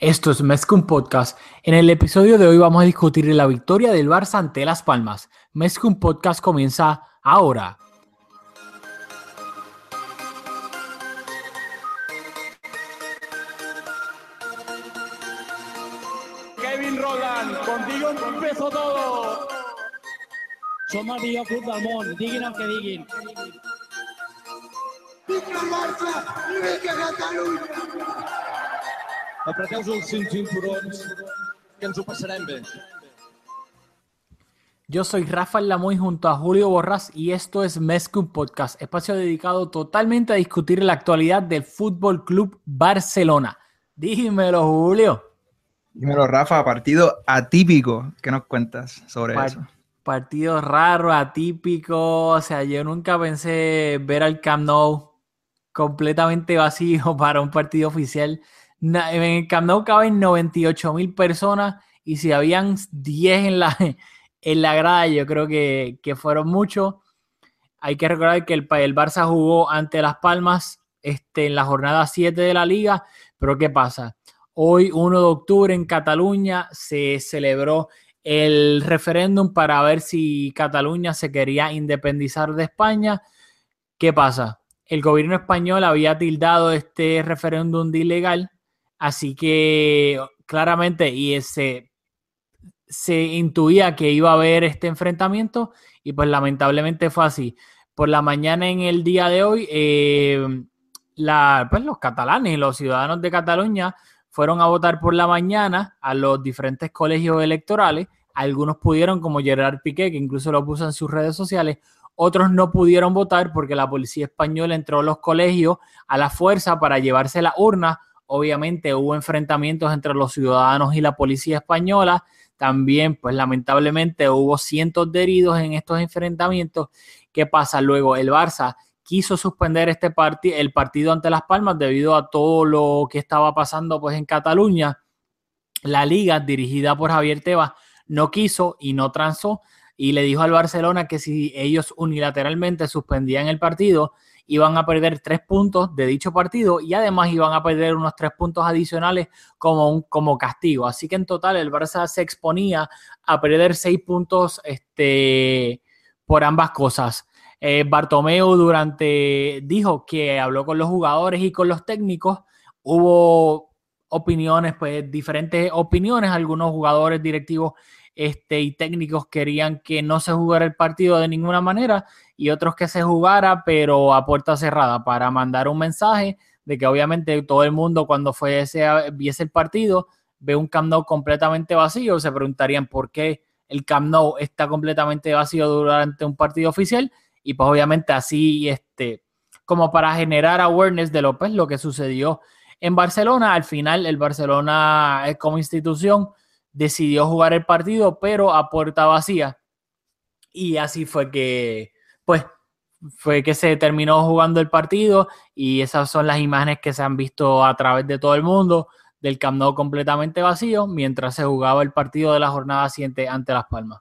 Esto es Mezcum Podcast. En el episodio de hoy vamos a discutir la victoria del Barça ante Las Palmas. Mezcum Podcast comienza ahora. Kevin Roland, contigo empezó todo. Som el millor club del món, diguin el que diguin. Apreteu-vos els cinc cinturons, que ens ho passarem bé. Yo soy Rafael Lamoy junto a Julio Borras y esto es Mezcum Podcast, espacio dedicado totalmente a discutir la actualidad del Fútbol Club Barcelona. Dímelo, Julio. Dímelo, Rafa, partido atípico. ¿Qué nos cuentas sobre Par- eso? Partido raro, atípico. O sea, yo nunca pensé ver al Camp Nou completamente vacío para un partido oficial. En el Camp Nou caben 98 mil personas y si habían 10 en la, en la grada, yo creo que, que fueron muchos. Hay que recordar que el, el Barça jugó ante Las Palmas este, en la jornada 7 de la liga, pero ¿qué pasa? Hoy, 1 de octubre, en Cataluña se celebró el referéndum para ver si Cataluña se quería independizar de España. ¿Qué pasa? El gobierno español había tildado este referéndum de ilegal, así que claramente y se intuía que iba a haber este enfrentamiento y pues lamentablemente fue así. Por la mañana en el día de hoy, eh, la- pues, los catalanes, los ciudadanos de Cataluña fueron a votar por la mañana a los diferentes colegios electorales. Algunos pudieron, como Gerard Piqué, que incluso lo puso en sus redes sociales. Otros no pudieron votar porque la policía española entró a los colegios a la fuerza para llevarse la urna. Obviamente hubo enfrentamientos entre los ciudadanos y la policía española. También, pues lamentablemente hubo cientos de heridos en estos enfrentamientos. ¿Qué pasa? Luego el Barça quiso suspender este el partido ante Las Palmas debido a todo lo que estaba pasando pues en Cataluña. La liga dirigida por Javier Tebas no quiso y no transó y le dijo al Barcelona que si ellos unilateralmente suspendían el partido iban a perder tres puntos de dicho partido y además iban a perder unos tres puntos adicionales como, un, como castigo. Así que en total el Barça se exponía a perder seis puntos este, por ambas cosas. Eh, Bartomeu durante dijo que habló con los jugadores y con los técnicos. Hubo opiniones, pues diferentes opiniones. Algunos jugadores directivos este, y técnicos querían que no se jugara el partido de ninguna manera y otros que se jugara, pero a puerta cerrada, para mandar un mensaje de que obviamente todo el mundo cuando fuese a, viese el partido ve un Camp Nou completamente vacío, se preguntarían por qué el Camp Nou está completamente vacío durante un partido oficial y pues obviamente así este como para generar awareness de lo, pues, lo que sucedió en Barcelona. Al final el Barcelona como institución decidió jugar el partido, pero a puerta vacía. Y así fue que, pues, fue que se terminó jugando el partido y esas son las imágenes que se han visto a través de todo el mundo del Camp completamente vacío mientras se jugaba el partido de la jornada siguiente ante Las Palmas.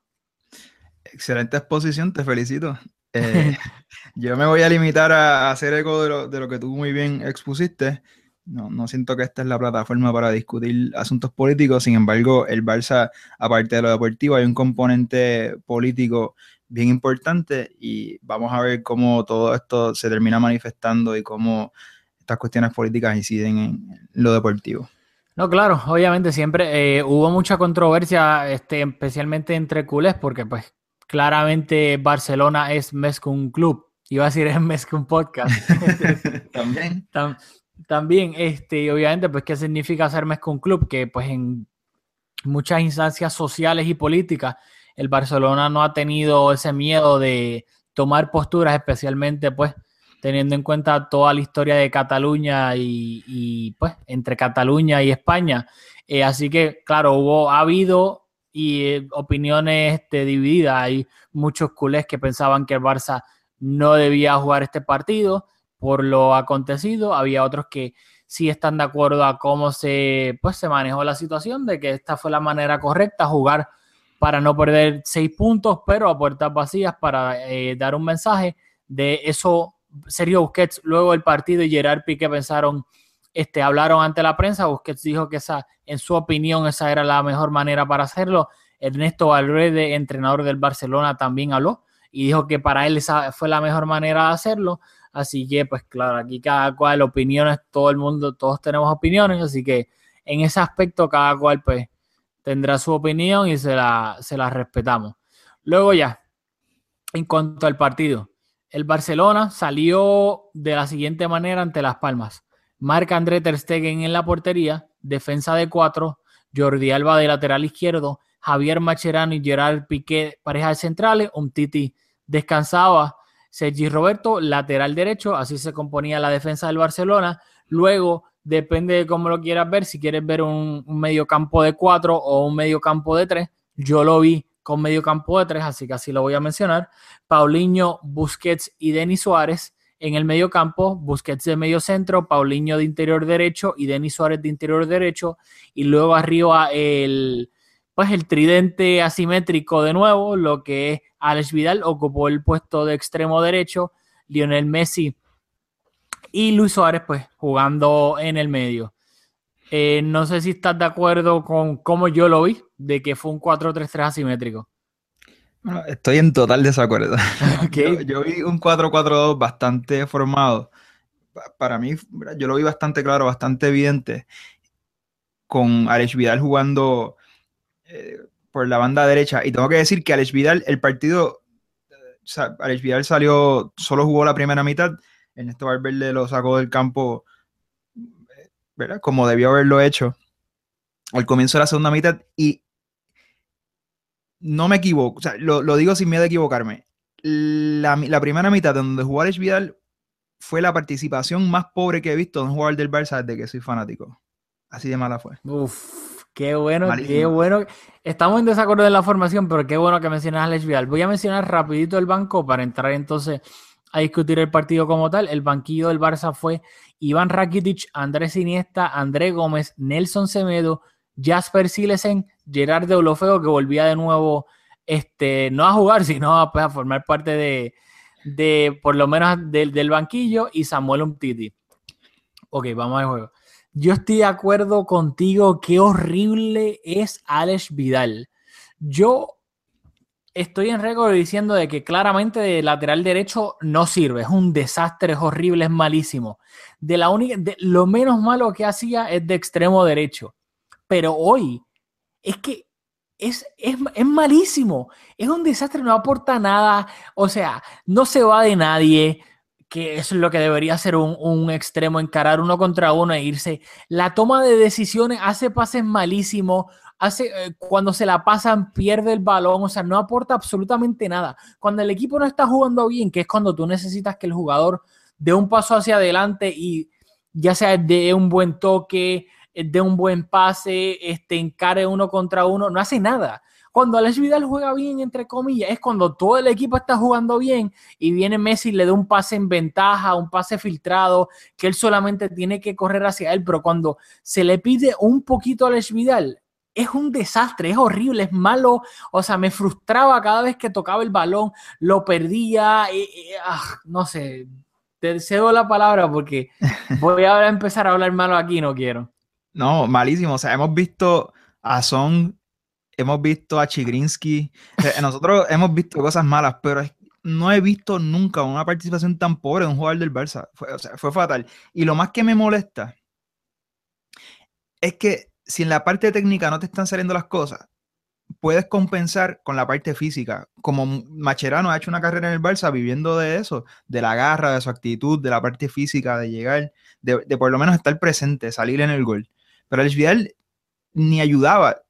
Excelente exposición, te felicito. Eh, yo me voy a limitar a, a hacer eco de lo, de lo que tú muy bien expusiste. No, no siento que esta es la plataforma para discutir asuntos políticos, sin embargo, el Barça, aparte de lo deportivo, hay un componente político bien importante y vamos a ver cómo todo esto se termina manifestando y cómo estas cuestiones políticas inciden en lo deportivo. No, claro, obviamente siempre eh, hubo mucha controversia, este, especialmente entre culés, porque pues claramente Barcelona es más que un club. Iba a decir es más que un podcast. También. Tam- también, este, obviamente, pues, ¿qué significa ser que un club? Que pues en muchas instancias sociales y políticas, el Barcelona no ha tenido ese miedo de tomar posturas, especialmente pues teniendo en cuenta toda la historia de Cataluña y, y, pues entre Cataluña y España. Eh, así que, claro, hubo, ha habido y eh, opiniones este, divididas. Hay muchos culés que pensaban que el Barça no debía jugar este partido por lo acontecido. Había otros que sí están de acuerdo a cómo se, pues, se manejó la situación, de que esta fue la manera correcta, jugar para no perder seis puntos, pero a puertas vacías para eh, dar un mensaje de eso. Sergio Busquets, luego el partido y Gerard Piqué pensaron, este, hablaron ante la prensa. Busquets dijo que esa, en su opinión, esa era la mejor manera para hacerlo. Ernesto Valverde, entrenador del Barcelona, también habló y dijo que para él esa fue la mejor manera de hacerlo. Así que, pues claro, aquí cada cual opiniones, todo el mundo, todos tenemos opiniones, así que en ese aspecto cada cual pues tendrá su opinión y se la, se la respetamos. Luego ya, en cuanto al partido, el Barcelona salió de la siguiente manera ante Las Palmas. Marca André Ter Stegen en la portería, defensa de cuatro, Jordi Alba de lateral izquierdo, Javier Macherano y Gerard Piqué, parejas centrales, un Titi descansaba Sergi Roberto, lateral derecho, así se componía la defensa del Barcelona. Luego, depende de cómo lo quieras ver, si quieres ver un, medio campo de cuatro o un medio campo de tres, yo lo vi con medio campo de tres, así que así lo voy a mencionar. Paulinho, Busquets y Denis Suárez en el medio campo, Busquets de medio centro, Paulinho de interior derecho y Denis Suárez de interior derecho, y luego arriba el, pues el tridente asimétrico de nuevo, lo que es Alex Vidal ocupó el puesto de extremo derecho, Lionel Messi y Luis Suárez pues jugando en el medio. Eh, no sé si estás de acuerdo con cómo yo lo vi, de que fue un 4-3-3 asimétrico. estoy en total desacuerdo. Yo, vi un 4-4-2 bastante formado. Para mí, yo lo vi bastante claro, bastante evidente, con Alex Vidal jugando eh, por la banda derecha. Y tengo que decir que Alex Vidal, el partido, Alex Vidal salió, solo jugó la primera mitad. En este Valverde lo sacó del campo, ¿verdad? Como debió haberlo hecho al comienzo de la segunda mitad. Y no me equivoco, o sea, lo, digo sin miedo a equivocarme. La, primera mitad donde jugó Alex Vidal fue la participación más pobre que he visto en un jugador del Barça desde que soy fanático. Así de mala fue. Uf. Qué bueno, qué bueno. Estamos en desacuerdo de la formación, pero qué bueno que mencionas a Alex Vidal. Voy a mencionar rapidito el banco para entrar entonces a discutir el partido como tal. El banquillo del Barça fue Iván Rakitic, Andrés Iniesta, André Gómez, Nelson Semedo, Jasper Silesen, Gerard de Olofeo, que volvía de nuevo, este, no a jugar, sino a, pues, a formar parte de, de, por lo menos del, del banquillo, y Samuel Umtiti. Ok, vamos al juego. Yo estoy de acuerdo contigo, qué horrible es Alex Vidal. Yo estoy en récord diciendo de que claramente de lateral derecho no sirve, es un desastre, es horrible, es malísimo. De la única, de, lo menos malo que hacía es de extremo derecho. Pero hoy es que es, es, es, malísimo, es un desastre, no aporta nada, o sea, no se va de nadie, que es lo que debería ser un, extremo, encarar uno contra uno e irse. La toma de decisiones hace pases malísimos, hace, eh, cuando se la pasan pierde el balón, o sea, no aporta absolutamente nada. Cuando el equipo no está jugando bien, que es cuando tú necesitas que el jugador dé un paso hacia adelante y ya sea de un buen toque, de un buen pase, este, encare uno contra uno, no hace nada. Cuando Alex Vidal juega bien, entre comillas, es cuando todo el equipo está jugando bien y viene Messi y le da un pase en ventaja, un pase filtrado, que él solamente tiene que correr hacia él, pero cuando se le pide un poquito a Alex Vidal, es un desastre, es horrible, es malo. O sea, me frustraba cada vez que tocaba el balón, lo perdía. Ah, no sé, te cedo la palabra porque voy a empezar a hablar malo aquí, no quiero. No, malísimo. O sea, hemos visto a Son hemos visto a Chigrinsky, nosotros hemos visto cosas malas, pero no he visto nunca una participación tan pobre de un jugador del Barça. O sea, fue fatal. Y lo más que me molesta es que si en la parte técnica no te están saliendo las cosas, puedes compensar con la parte física. Como Macherano ha hecho una carrera en el Barça viviendo de eso, de la garra, de su actitud, de la parte física, de llegar, de, por lo menos estar presente, salir en el gol. Pero el Vidal ni ayudaba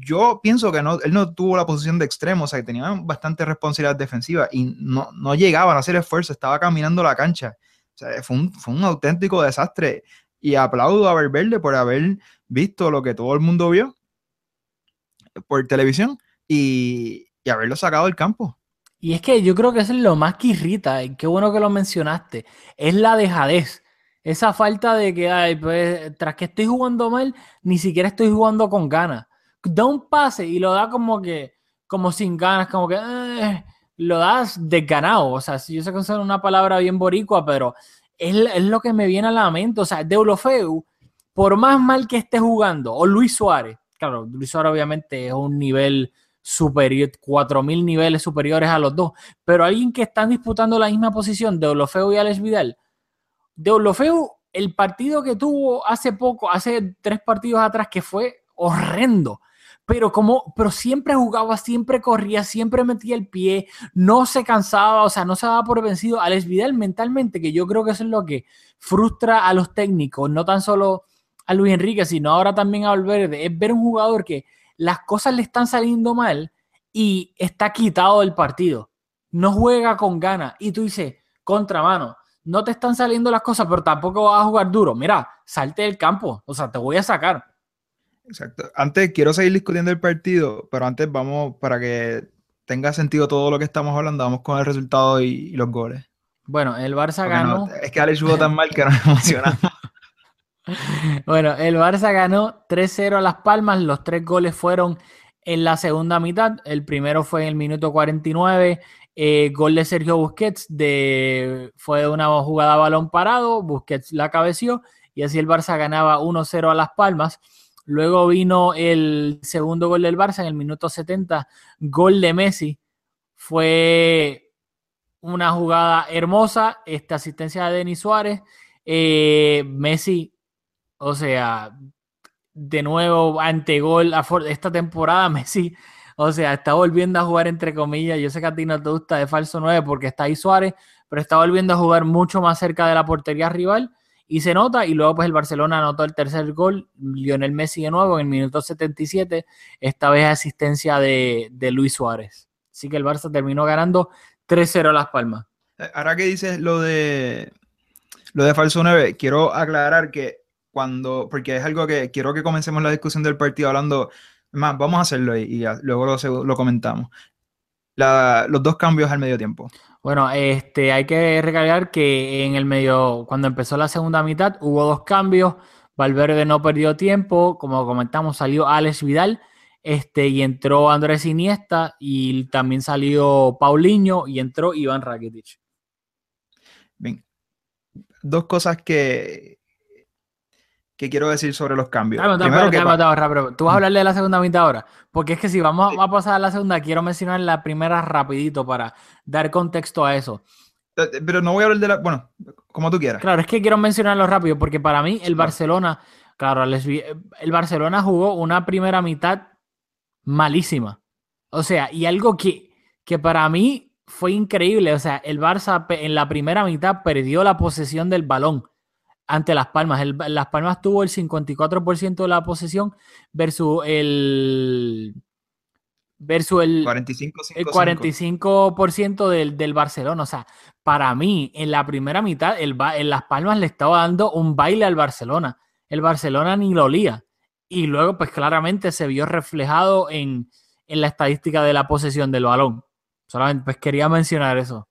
yo pienso que no, él no tuvo la posición de extremo, o sea, que tenía bastante responsabilidad defensiva y no, no llegaban a hacer esfuerzo, estaba caminando la cancha. O sea, fue un, fue un auténtico desastre. Y aplaudo a Valverde por haber visto lo que todo el mundo vio por televisión y, y haberlo sacado del campo. Y es que yo creo que eso es lo más que irrita, y qué bueno que lo mencionaste, es la dejadez. Esa falta de que, ay, pues, tras que estoy jugando mal, ni siquiera estoy jugando con ganas. Da un pase y lo da como que, como sin ganas, como que, eh, lo das desganado. O sea, si yo sé que es una palabra bien boricua, pero es, es, lo que me viene a la mente. O sea, Deulofeu, por más mal que esté jugando, o Luis Suárez, claro, Luis Suárez obviamente es un nivel superior, 4000 niveles superiores a los dos, pero alguien que están disputando la misma posición, Deulofeu y Alex Vidal, Deulofeu, el partido que tuvo hace poco, hace tres partidos atrás, que fue horrendo pero como, pero siempre jugaba, siempre corría, siempre metía el pie, no se cansaba, o sea, no se daba por vencido. Alex Vidal mentalmente, que yo creo que eso es lo que frustra a los técnicos, no tan solo a Luis Enrique, sino ahora también a Valverde, es ver un jugador que las cosas le están saliendo mal y está quitado del partido. No juega con ganas. Y tú dices, contramano, no te están saliendo las cosas, pero tampoco vas a jugar duro. Mira, salte del campo, o sea, te voy a sacar. Exacto. Antes quiero seguir discutiendo el partido, pero antes vamos para que tenga sentido todo lo que estamos hablando, vamos con el resultado y, y los goles. Bueno, el Barça ganó. No, es que Alex jugó tan mal que nos emocionamos. bueno, el Barça ganó 3-0 a Las Palmas. Los tres goles fueron en la segunda mitad. El primero fue en el minuto 49. Eh, gol de Sergio Busquets de, fue de una jugada a balón parado. Busquets la cabeció y así el Barça ganaba 1-0 a Las Palmas. Luego vino el segundo gol del Barça en el minuto 70, gol de Messi. Fue una jugada hermosa, esta asistencia de Denis Suárez. Eh, Messi, o sea, de nuevo ante gol esta temporada, Messi, o sea, está volviendo a jugar entre comillas. Yo sé que a ti no te gusta de falso 9 porque está ahí Suárez, pero está volviendo a jugar mucho más cerca de la portería rival y se nota, y luego pues el Barcelona anotó el tercer gol, Lionel Messi de nuevo en el minuto 77, esta vez asistencia de, de Luis Suárez. Así que el Barça terminó ganando 3-0 a Las Palmas. Eh, ahora que dices lo de lo de falso 9, quiero aclarar que cuando, porque es algo que quiero que comencemos la discusión del partido hablando, más, vamos a hacerlo y, y luego lo, lo comentamos. Los dos cambios al medio tiempo. Bueno, este, hay que recalcar que en el medio, cuando empezó la segunda mitad, hubo dos cambios. Valverde no perdió tiempo, como comentamos, salió Alex Vidal, este, y entró Andrés Iniesta, y también salió Paulinho, y entró Iván Rakitic. Bien. Dos cosas que, que quiero decir sobre los cambios. Claro, Primero que ahora, tú vas a hablarle de la segunda mitad ahora, porque es que si vamos a pasar a la segunda, quiero mencionar la primera rapidito para dar contexto a eso. Eh, eh, pero no voy a hablar de la, bueno, como tú quieras. Claro, es que quiero mencionarlo rápido, porque para mí el Barcelona, claro, el Barcelona jugó una primera mitad malísima. O sea, y algo que, que para mí fue increíble, o sea, el Barça en la primera mitad perdió la posesión del balón ante Las Palmas. El, Las Palmas tuvo el 54% de la posesión versus el versus el 45, el 45% del, del, Barcelona. O sea, para mí, en la primera mitad, el, en Las Palmas le estaba dando un baile al Barcelona. El Barcelona ni lo olía. Y luego, pues claramente se vio reflejado en, en la estadística de la posesión del balón. Solamente pues quería mencionar eso.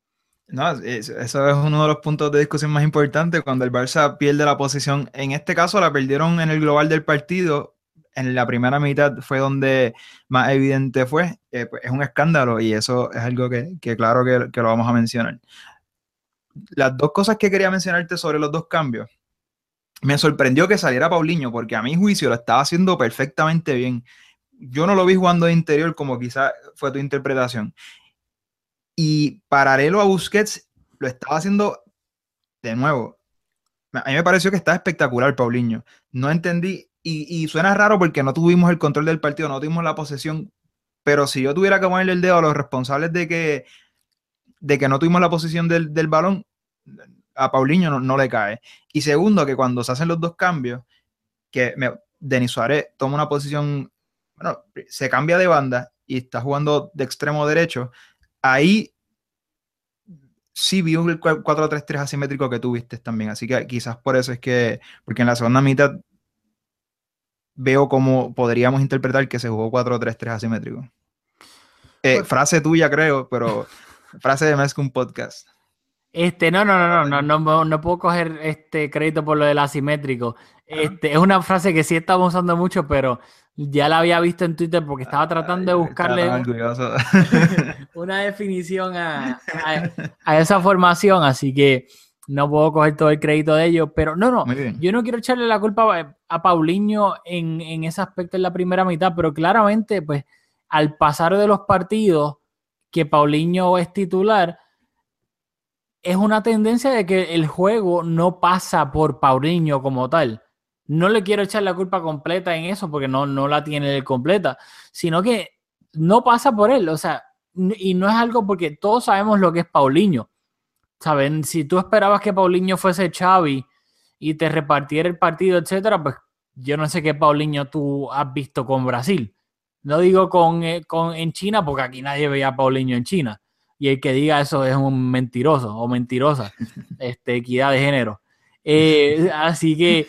No, eso es uno de los puntos de discusión más importantes cuando el Barça pierde la posición. En este caso la perdieron en el global del partido. En la primera mitad fue donde más evidente fue. Eh, pues, es un escándalo y eso es algo que, claro que, lo vamos a mencionar. Las dos cosas que quería mencionarte sobre los dos cambios. Me sorprendió que saliera Paulinho porque a mi juicio lo estaba haciendo perfectamente bien. Yo no lo vi jugando de interior como quizá fue tu interpretación. Y paralelo a Busquets, lo estaba haciendo de nuevo. A mí me pareció que estaba espectacular, Paulinho. No entendí, y, suena raro porque no tuvimos el control del partido, no tuvimos la posesión, pero si yo tuviera que ponerle el dedo a los responsables de que, de que no tuvimos la posición del, balón, a Paulinho no, no, le cae. Y segundo, que cuando se hacen los dos cambios, que me, Denis Suárez toma una posición bueno, se cambia de banda y está jugando de extremo derecho, ahí sí vi un 4-3-3 asimétrico que tuviste también, así que quizás por eso es que, porque en la segunda mitad veo cómo podríamos interpretar que se jugó 4-3-3 asimétrico. Eh, pues frase tuya, creo, pero frase de más que un podcast. Este, no, no, no, no, no, no, no puedo coger este crédito por lo del asimétrico. Este, es una frase que sí estamos usando mucho, pero ya la había visto en Twitter porque estaba tratando de buscarle una definición a, esa formación, así que no puedo coger todo el crédito de ello, pero no, no, yo no quiero echarle la culpa a Paulinho en, en ese aspecto en la primera mitad, pero claramente, pues, al pasar de los partidos que Paulinho es titular, es una tendencia de que el juego no pasa por Paulinho como tal. No le quiero echar la culpa completa en eso porque no, no la tiene completa, sino que no pasa por él. O sea, y no es algo porque todos sabemos lo que es Paulinho. Saben, si tú esperabas que Paulinho fuese Xavi y te repartiera el partido, etcétera, pues yo no sé qué Paulinho tú has visto con Brasil. No digo con, eh, con en China, porque aquí nadie veía a Paulinho en China. Y el que diga eso es un mentiroso o mentirosa. Este, equidad de género. Eh, así que,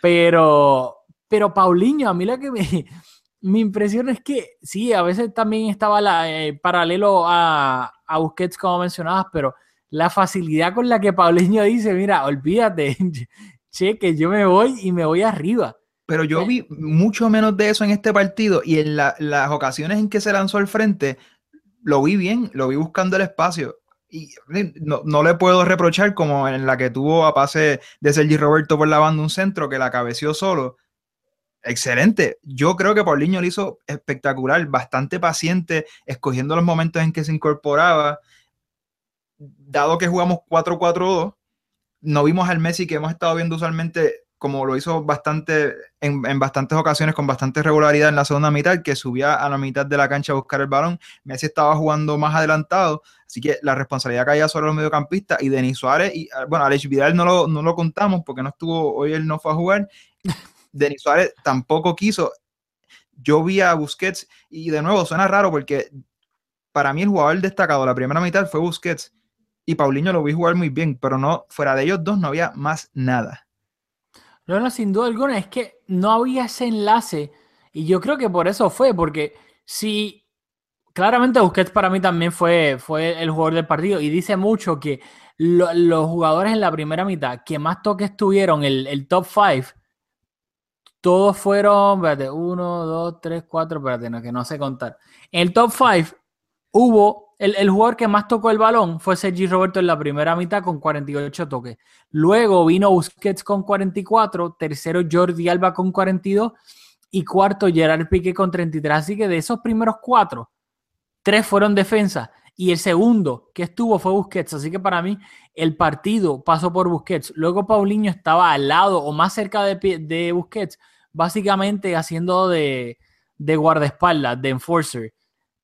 pero, pero Paulinho, a mí lo que me, mi impresión es que sí, a veces también estaba la, eh, paralelo a, a Busquets, como mencionabas, pero la facilidad con la que Paulinho dice, mira, olvídate, che, que yo me voy y me voy arriba. Pero yo vi mucho menos de eso en este partido y en las ocasiones en que se lanzó al frente, lo vi bien, lo vi buscando el espacio. Y no, le puedo reprochar como en la que tuvo a pase de Sergi Roberto por la banda un centro que la cabeció solo. Excelente. Yo creo que Paulinho lo hizo espectacular, bastante paciente, escogiendo los momentos en que se incorporaba. Dado que jugamos 4-4-2, no vimos al Messi que hemos estado viendo usualmente como lo hizo bastante en, bastantes ocasiones con bastante regularidad en la segunda mitad, que subía a la mitad de la cancha a buscar el balón. Messi estaba jugando más adelantado, así que la responsabilidad caía sobre los mediocampistas y Denis Suárez, y ah, bueno, Alex Vidal no lo, no lo contamos porque no estuvo, hoy él no fue a jugar. Denis Suárez tampoco quiso. Yo vi a Busquets y de nuevo suena raro porque para mí el jugador destacado la primera mitad fue Busquets y Paulinho lo vi jugar muy bien, pero no fuera de ellos dos no había más nada. No, no, sin duda alguna, es que no había ese enlace y yo creo que por eso fue, porque si claramente Busquets para mí también fue, fue el jugador del partido y dice mucho que los jugadores en la primera mitad que más toques tuvieron, el, el top 5, todos fueron, espérate, 1, 2, 3, 4, espérate, no, que no sé contar. En el top 5 hubo el, jugador que más tocó el balón fue Sergi Roberto en la primera mitad con 48 toques. Luego vino Busquets con 44, tercero Jordi Alba con 42 y cuarto Gerard Piqué con 33. Así que de esos primeros cuatro, tres fueron defensa y el segundo que estuvo fue Busquets. Así que para mí el partido pasó por Busquets. Luego Paulinho estaba al lado o más cerca de, de Busquets, básicamente haciendo de, de guardaespaldas, de enforcer.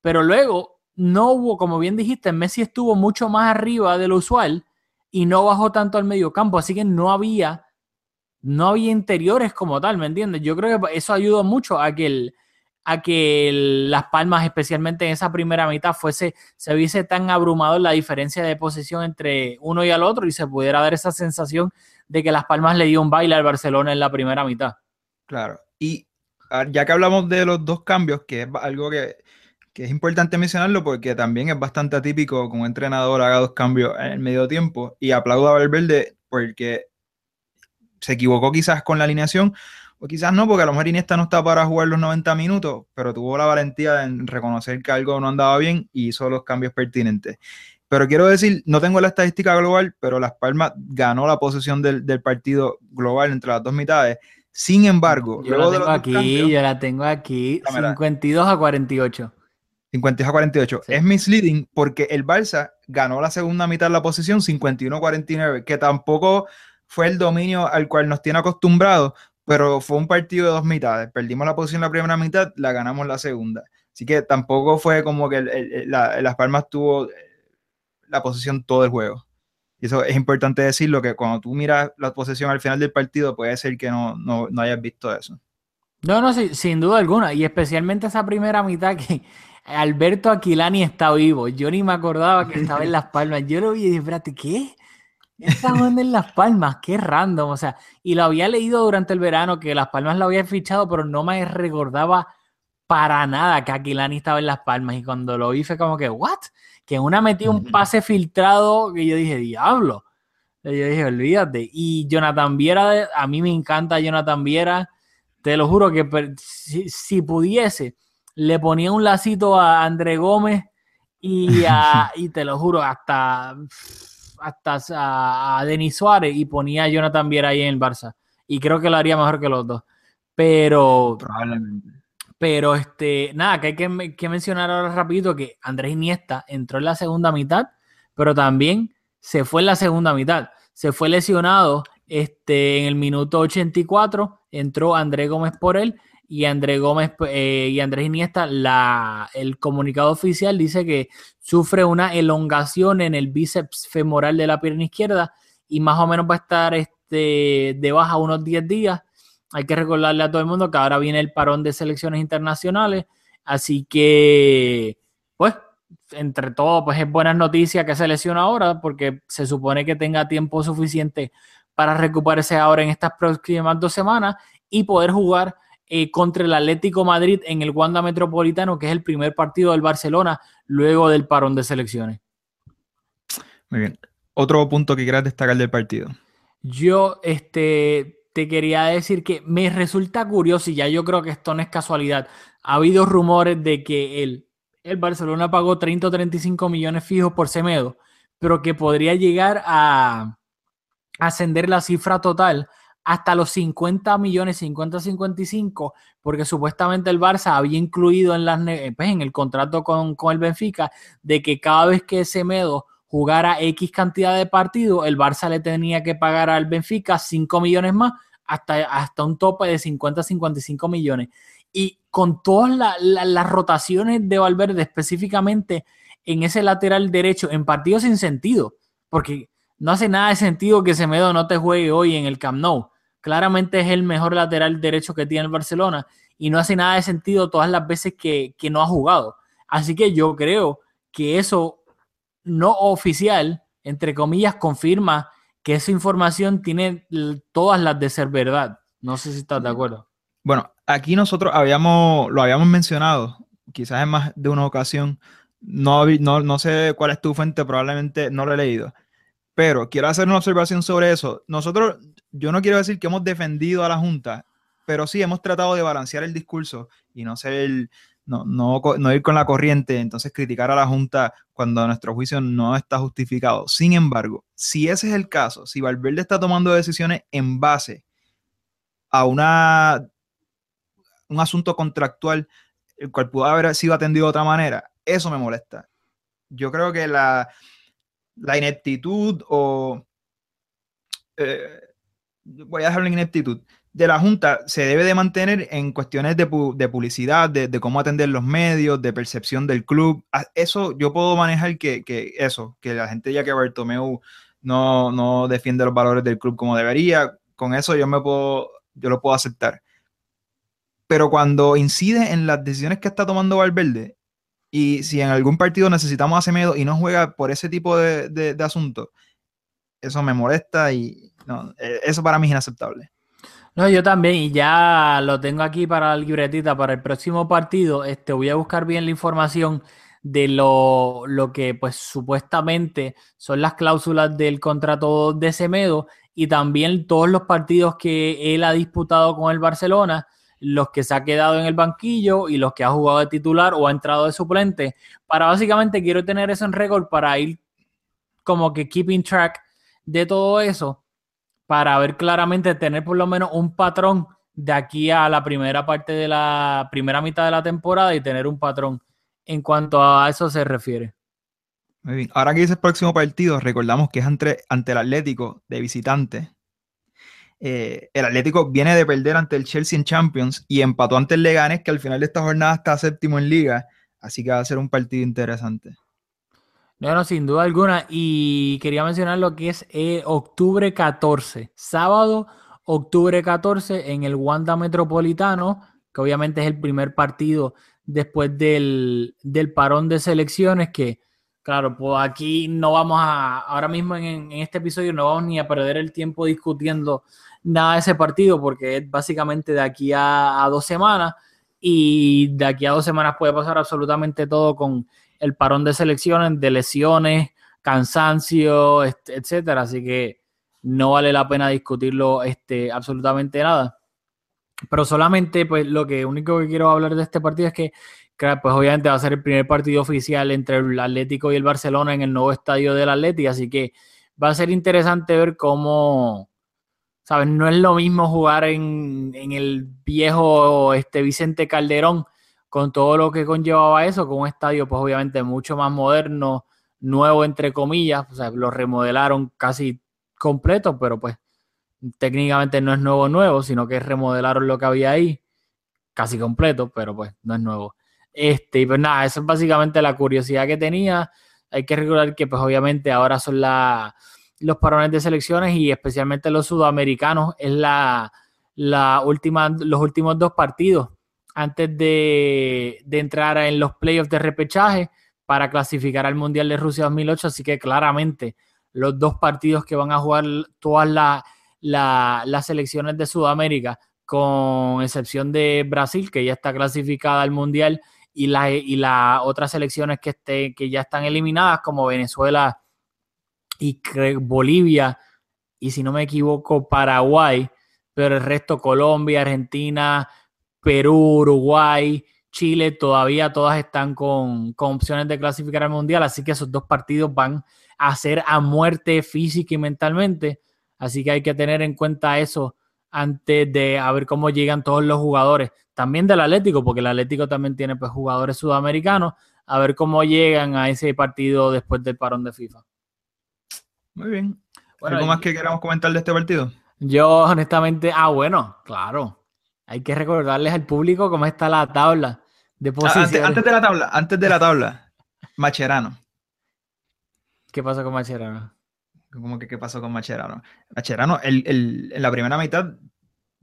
Pero luego no hubo, como bien dijiste, Messi estuvo mucho más arriba de lo usual y no bajó tanto al medio campo, así que no había, no había interiores como tal, ¿me entiendes? Yo creo que eso ayudó mucho a que, el, a que Las Palmas, especialmente en esa primera mitad, fuese, se viese tan abrumado la diferencia de posición entre uno y al otro y se pudiera dar esa sensación de que Las Palmas le dio un baile al Barcelona en la primera mitad. Claro, y ah, ya que hablamos de los dos cambios, que es algo que que es importante mencionarlo porque también es bastante atípico que un entrenador haga dos cambios en el medio tiempo. Y aplaudo a Valverde porque se equivocó quizás con la alineación, o quizás no, porque a lo mejor Iniesta no está para jugar los 90 minutos, pero tuvo la valentía de reconocer que algo no andaba bien y hizo los cambios pertinentes. Pero quiero decir, no tengo la estadística global, pero Las Palmas ganó la posesión del, del partido global entre las dos mitades. Sin embargo, yo la tengo aquí, yo la tengo aquí, 52 a 48. 52 a 48. Es misleading porque el Barça ganó la segunda mitad de la posición 51 a 49, que tampoco fue el dominio al cual nos tiene acostumbrados, pero fue un partido de dos mitades. Perdimos la posición la primera mitad, la ganamos la segunda. Así que tampoco fue como que Las Palmas tuvo eh, la posición todo el juego. Y eso es importante decirlo, que cuando tú miras la posesión al final del partido, puede ser que no, no, no hayas visto eso. No, no, sí, sin duda alguna. Y especialmente esa primera mitad que Alberto Aquilani está vivo. Yo ni me acordaba que estaba en Las Palmas. Yo lo vi y dije, espérate, ¿qué? Está jugando en Las Palmas, qué random. O sea, y lo había leído durante el verano que Las Palmas lo había fichado, pero no me recordaba para nada que Aquilani estaba en Las Palmas. Y cuando lo vi fue como que, ¿what? Que una metí un pase filtrado que yo dije, diablo. Y yo dije, olvídate. Y Jonathan Viera, a mí me encanta Jonathan Viera. Te lo juro que si, si pudiese, le ponía un lacito a André Gómez y, a, y te lo juro, hasta, hasta a, Denis Suárez y ponía a Jonathan Viera ahí en el Barça. Y creo que lo haría mejor que los dos. Pero. Probablemente. Pero este, nada, que hay que, que, mencionar ahora rapidito que Andrés Iniesta entró en la segunda mitad, pero también se fue en la segunda mitad. Se fue lesionado este, en el minuto 84, entró Andrés Gómez por él y Andrés Gómez eh, y Andrés Iniesta, la, el comunicado oficial dice que sufre una elongación en el bíceps femoral de la pierna izquierda y más o menos va a estar este, de baja unos 10 días. Hay que recordarle a todo el mundo que ahora viene el parón de selecciones internacionales, así que, pues, entre todo, pues es buena noticia que se lesiona ahora, porque se supone que tenga tiempo suficiente para recuperarse ahora en estas próximas dos semanas y poder jugar eh, contra el Atlético Madrid en el Wanda Metropolitano, que es el primer partido del Barcelona luego del parón de selecciones. Muy bien. Otro punto que quieras destacar del partido. Yo, este, te quería decir que me resulta curioso, y ya yo creo que esto no es casualidad, ha habido rumores de que el, el Barcelona pagó 30 o 35 millones fijos por Semedo, pero que podría llegar a ascender la cifra total hasta los 50 millones, 50-55, porque supuestamente el Barça había incluido en, las, pues, en el contrato con, con el Benfica de que cada vez que Semedo jugara X cantidad de partidos, el Barça le tenía que pagar al Benfica 5 millones más hasta, hasta un tope de 50-55 millones. Y con todas las rotaciones de Valverde, específicamente en ese lateral derecho, en partidos sin sentido, porque no hace nada de sentido que Semedo no te juegue hoy en el Camp Nou. Claramente es el mejor lateral derecho que tiene el Barcelona y no hace nada de sentido todas las veces que, que no ha jugado. Así que yo creo que eso no oficial, entre comillas, confirma que esa información tiene todas las de ser verdad. No sé si estás de acuerdo. Bueno, aquí nosotros habíamos, lo habíamos mencionado, quizás en más de una ocasión. No, no, no sé cuál es tu fuente, probablemente no lo he leído. Pero quiero hacer una observación sobre eso. Nosotros, yo no quiero decir que hemos defendido a la Junta, pero sí hemos tratado de balancear el discurso y no ser el, no, no, ir con la corriente, entonces criticar a la Junta cuando nuestro juicio no está justificado. Sin embargo, si ese es el caso, si Valverde está tomando decisiones en base a una, un asunto contractual, el cual pudo haber sido atendido de otra manera, eso me molesta. Yo creo que la, la ineptitud o... Eh, voy a dejarlo en ineptitud de la Junta se debe de mantener en cuestiones de, publicidad, de, cómo atender los medios, de percepción del club. Ah, eso yo puedo manejar que, eso, que la gente ya que Bartomeu no, no defiende los valores del club como debería, con eso yo me puedo, yo lo puedo aceptar. Pero cuando incide en las decisiones que está tomando Valverde, y si en algún partido necesitamos a Semedo y no juega por ese tipo de, de asuntos, eso me molesta y e, eso para mí es inaceptable. No, yo también, y ya lo tengo aquí para la libretita para el próximo partido. Este, voy a buscar bien la información de lo, lo que pues supuestamente son las cláusulas del contrato de Semedo y también todos los partidos que él ha disputado con el Barcelona, los que se ha quedado en el banquillo y los que ha jugado de titular o ha entrado de suplente, para básicamente quiero tener eso en récord para ir como que keeping track de todo eso para ver claramente, tener por lo menos un patrón de aquí a la primera parte de la primera mitad de la temporada y tener un patrón en cuanto a eso se refiere. Muy bien. Ahora que dice el próximo partido, recordamos que es ante, ante el Atlético de visitante. Eh, el Atlético viene de perder ante el Chelsea en Champions y empató ante el Leganes, que al final de esta jornada está séptimo en liga. Así que va a ser un partido interesante. No, sin duda alguna. Y quería mencionar lo que es eh, octubre 14, sábado, octubre 14, en el Wanda Metropolitano, que obviamente es el primer partido después del, del parón de selecciones, que claro, pues aquí no vamos a, ahora mismo en, en, este episodio no vamos ni a perder el tiempo discutiendo nada de ese partido, porque es básicamente de aquí a, a dos semanas, y de aquí a dos semanas puede pasar absolutamente todo con el parón de selecciones, de lesiones, cansancio, etcétera. Así que no vale la pena discutirlo este, absolutamente nada. Pero solamente, pues, lo único que quiero hablar de este partido es que, pues, obviamente va a ser el primer partido oficial entre el Atlético y el Barcelona en el nuevo estadio del Atlético. Así que va a ser interesante ver cómo, ¿sabes? No es lo mismo jugar en, en el viejo este, Vicente Calderón con todo lo que conllevaba eso, con un estadio, pues, obviamente mucho más moderno, nuevo, entre comillas. O sea, lo remodelaron casi completo, pero pues técnicamente no es nuevo nuevo, sino que remodelaron lo que había ahí, casi completo, pero pues no es nuevo. Este, y pues nada, esa es básicamente la curiosidad que tenía. Hay que recordar que pues obviamente ahora son la, los parones de selecciones y especialmente los sudamericanos es la, la última, los últimos dos partidos antes de, de entrar en los playoffs de repechaje para clasificar al Mundial de Rusia 2008, así que claramente los dos partidos que van a jugar todas la, la, las selecciones de Sudamérica, con excepción de Brasil, que ya está clasificada al Mundial, y las y la otras selecciones que, esté, que ya están eliminadas, como Venezuela y Bolivia, y si no me equivoco, Paraguay, pero el resto, Colombia, Argentina, Perú, Uruguay, Chile, todavía todas están con, con opciones de clasificar al Mundial, así que esos dos partidos van a ser a muerte física y mentalmente. Así que hay que tener en cuenta eso antes de a ver cómo llegan todos los jugadores, también del Atlético, porque el Atlético también tiene pues, jugadores sudamericanos, a ver cómo llegan a ese partido después del parón de FIFA. Muy bien. ¿Algo más que queramos comentar de este partido? Yo, honestamente, ah, bueno, claro. Hay que recordarles al público cómo está la tabla de posiciones. Ah, antes, antes, de la tabla, antes de la tabla, Macherano. ¿Qué pasó con Macherano? ¿Cómo que qué pasó con Macherano? Macherano, el, el, en la primera mitad,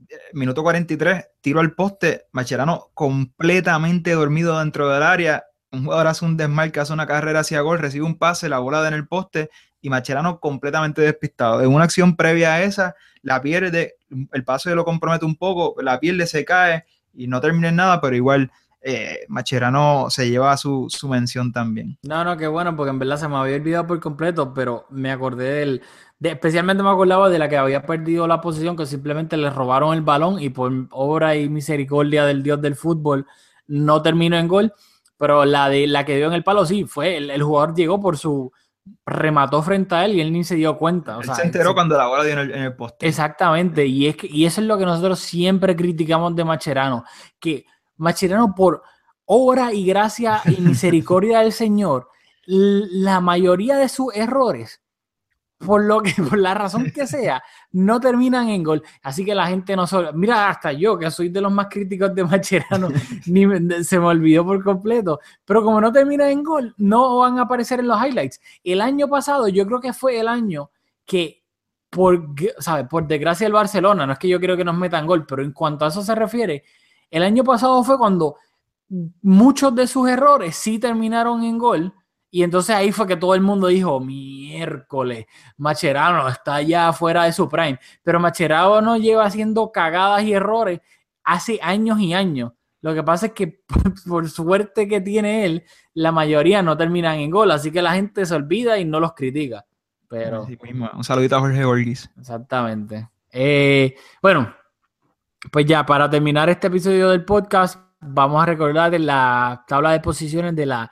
eh, minuto 43, tiro al poste, Macherano completamente dormido dentro del área. Un jugador hace un desmarque, hace una carrera hacia gol, recibe un pase, la bola da en el poste y Macherano completamente despistado. En una acción previa a esa, la pierde, el pase lo compromete un poco, la pierde, se cae y no termina en nada, pero igual eh, Macherano se lleva su, su, mención también. No, no, qué bueno, porque en verdad se me había olvidado por completo, pero me acordé del. De, especialmente me acordaba de la que había perdido la posición, que simplemente le robaron el balón y por obra y misericordia del dios del fútbol no terminó en gol. Pero la de la que dio en el palo, sí, fue. El, el jugador llegó por su. remató frente a él y él ni se dio cuenta. O él sea, se enteró cuando la bola dio en el, en el poste. Exactamente, y, es que, y eso es lo que nosotros siempre criticamos de Macherano, que Macherano, por obra y gracia y misericordia del Señor, la mayoría de sus errores, por lo que, por la razón que sea, no terminan en gol. Así que la gente no solo, mira, hasta yo, que soy de los más críticos de Macherano, ni me, se me olvidó por completo. Pero como no termina en gol, no van a aparecer en los highlights. El año pasado, yo creo que fue el año que por, ¿sabe? por desgracia el Barcelona, no es que yo quiero que nos metan gol, pero en cuanto a eso se refiere, el año pasado fue cuando muchos de sus errores sí terminaron en gol. Y entonces ahí fue que todo el mundo dijo, miércoles, Macherano está ya fuera de su prime. Pero Macherano no lleva haciendo cagadas y errores hace años y años. Lo que pasa es que por suerte que tiene él, la mayoría no terminan en gol. Así que la gente se olvida y no los critica. Pero... Sí, un saludito a Jorge Orgis. Exactamente. Eh, bueno, pues ya, para terminar este episodio del podcast, vamos a recordar la tabla de posiciones de la,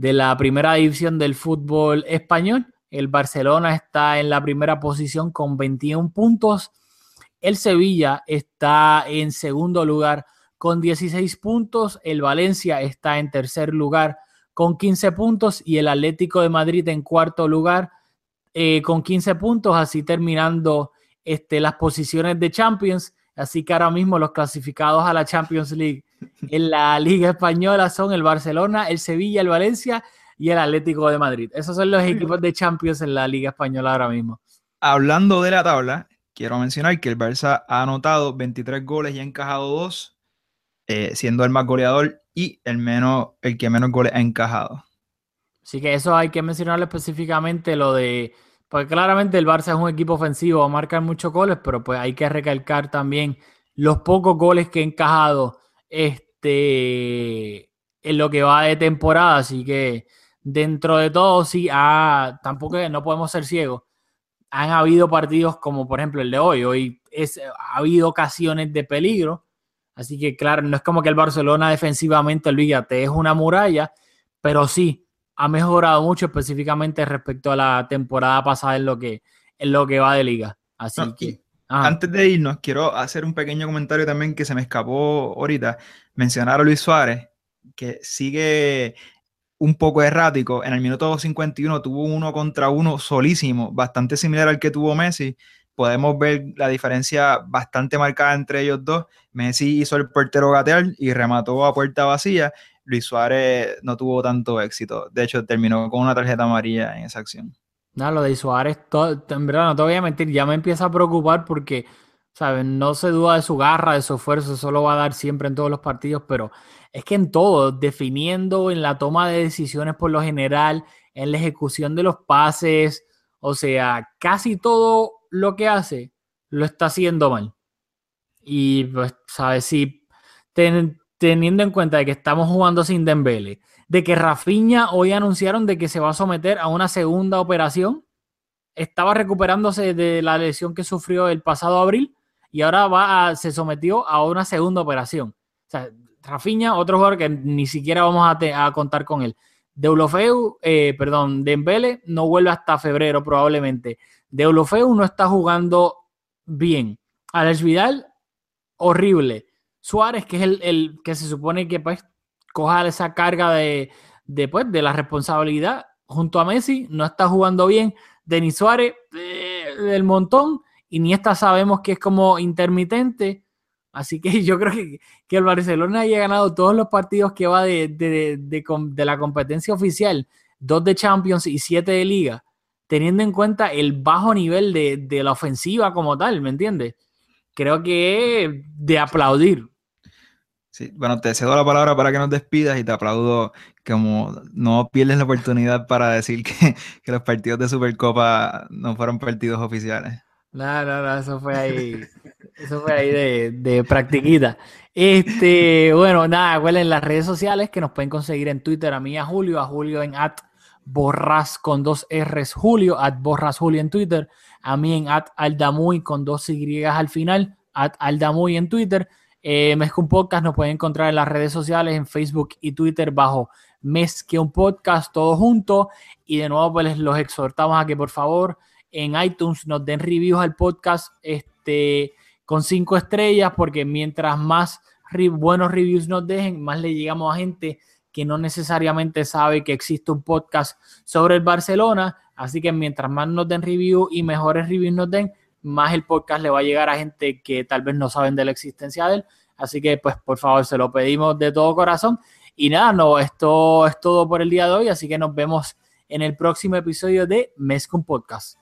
de la primera división del fútbol español. El Barcelona está en la primera posición con 21 puntos. El Sevilla está en segundo lugar con 16 puntos. El Valencia está en tercer lugar con 15 puntos. Y el Atlético de Madrid en cuarto lugar eh, con 15 puntos. Así terminando este, las posiciones de Champions. Así que ahora mismo los clasificados a la Champions League en la Liga Española son el Barcelona, el Sevilla, el Valencia y el Atlético de Madrid. Esos son los equipos de Champions en la Liga Española ahora mismo. Hablando de la tabla, quiero mencionar que el Barça ha anotado 23 goles y ha encajado 2. eh, siendo el más goleador y el, menos, el que menos goles ha encajado. Así que eso hay que mencionarlo específicamente, lo de, porque claramente el Barça es un equipo ofensivo, marcan muchos goles, pero pues hay que recalcar también los pocos goles que ha encajado este, en lo que va de temporada, así que dentro de todo sí, ah, tampoco no podemos ser ciegos. Han habido partidos como por ejemplo el de hoy, hoy es, ha habido ocasiones de peligro, así que claro, no es como que el Barcelona defensivamente, olvídate, es una muralla, pero sí, ha mejorado mucho específicamente respecto a la temporada pasada en lo que, en lo que va de liga. Así que. Antes de irnos, quiero hacer un pequeño comentario también que se me escapó ahorita. Mencionar a Luis Suárez, que sigue un poco errático. En el minuto 51 tuvo uno contra uno solísimo, bastante similar al que tuvo Messi. Podemos ver la diferencia bastante marcada entre ellos dos. Messi hizo el portero gatear y remató a puerta vacía. Luis Suárez no tuvo tanto éxito. De hecho, terminó con una tarjeta amarilla en esa acción. No, lo de Suárez, en verdad no te voy a mentir, ya me empieza a preocupar porque, ¿sabes? No se duda de su garra, de su esfuerzo, eso lo va a dar siempre en todos los partidos, pero es que en todo, definiendo, en la toma de decisiones por lo general, en la ejecución de los pases, o sea, casi todo lo que hace lo está haciendo mal. Y pues, ¿sabes? Si teniendo en cuenta de que estamos jugando sin Dembele, de que Rafinha hoy anunciaron de que se va a someter a una segunda operación, estaba recuperándose de la lesión que sufrió el pasado abril y ahora va se sometió a una segunda operación. O sea, otro jugador que ni siquiera vamos a, contar con él. Deulofeu, eh, perdón, Dembele no vuelve hasta febrero probablemente. Deulofeu no está jugando bien. Alex Vidal, horrible. Suárez, que es el, que se supone que pues coja esa carga de, pues, de la responsabilidad junto a Messi, no está jugando bien. Denis Suárez, eh, del montón, y ni esta sabemos que es como intermitente. Así que yo creo que, que, el Barcelona haya ganado todos los partidos que va de, de, de, la competencia oficial, dos de Champions y siete de Liga, teniendo en cuenta el bajo nivel de, la ofensiva como tal, ¿me entiendes? Creo que de aplaudir. Sí, bueno, te cedo la palabra para que nos despidas y te aplaudo como no pierdes la oportunidad para decir que, los partidos de Supercopa no fueron partidos oficiales. No, no, no, eso fue ahí, eso fue ahí de, de practiquita. Este, bueno, nada, en las redes sociales que nos pueden conseguir en Twitter a mí a Julio, a Julio en at borras con dos R's Julio, at borras Julio en Twitter, a mí en at aldamuy con dos Y al final, at aldamuy en Twitter. Eh, Mezcum Podcast nos pueden encontrar en las redes sociales, en Facebook y Twitter bajo Mezque un Podcast, todo junto. Y de nuevo, pues los exhortamos a que por favor en iTunes nos den reviews al podcast este, con cinco estrellas, porque mientras más buenos reviews nos dejen, más le llegamos a gente que no necesariamente sabe que existe un podcast sobre el Barcelona. Así que mientras más nos den reviews y mejores reviews nos den, más el podcast le va a llegar a gente que tal vez no saben de la existencia de él. Así que, pues, por favor, se lo pedimos de todo corazón. Y nada, no, esto es todo por el día de hoy. Así que nos vemos en el próximo episodio de Mes con Podcast.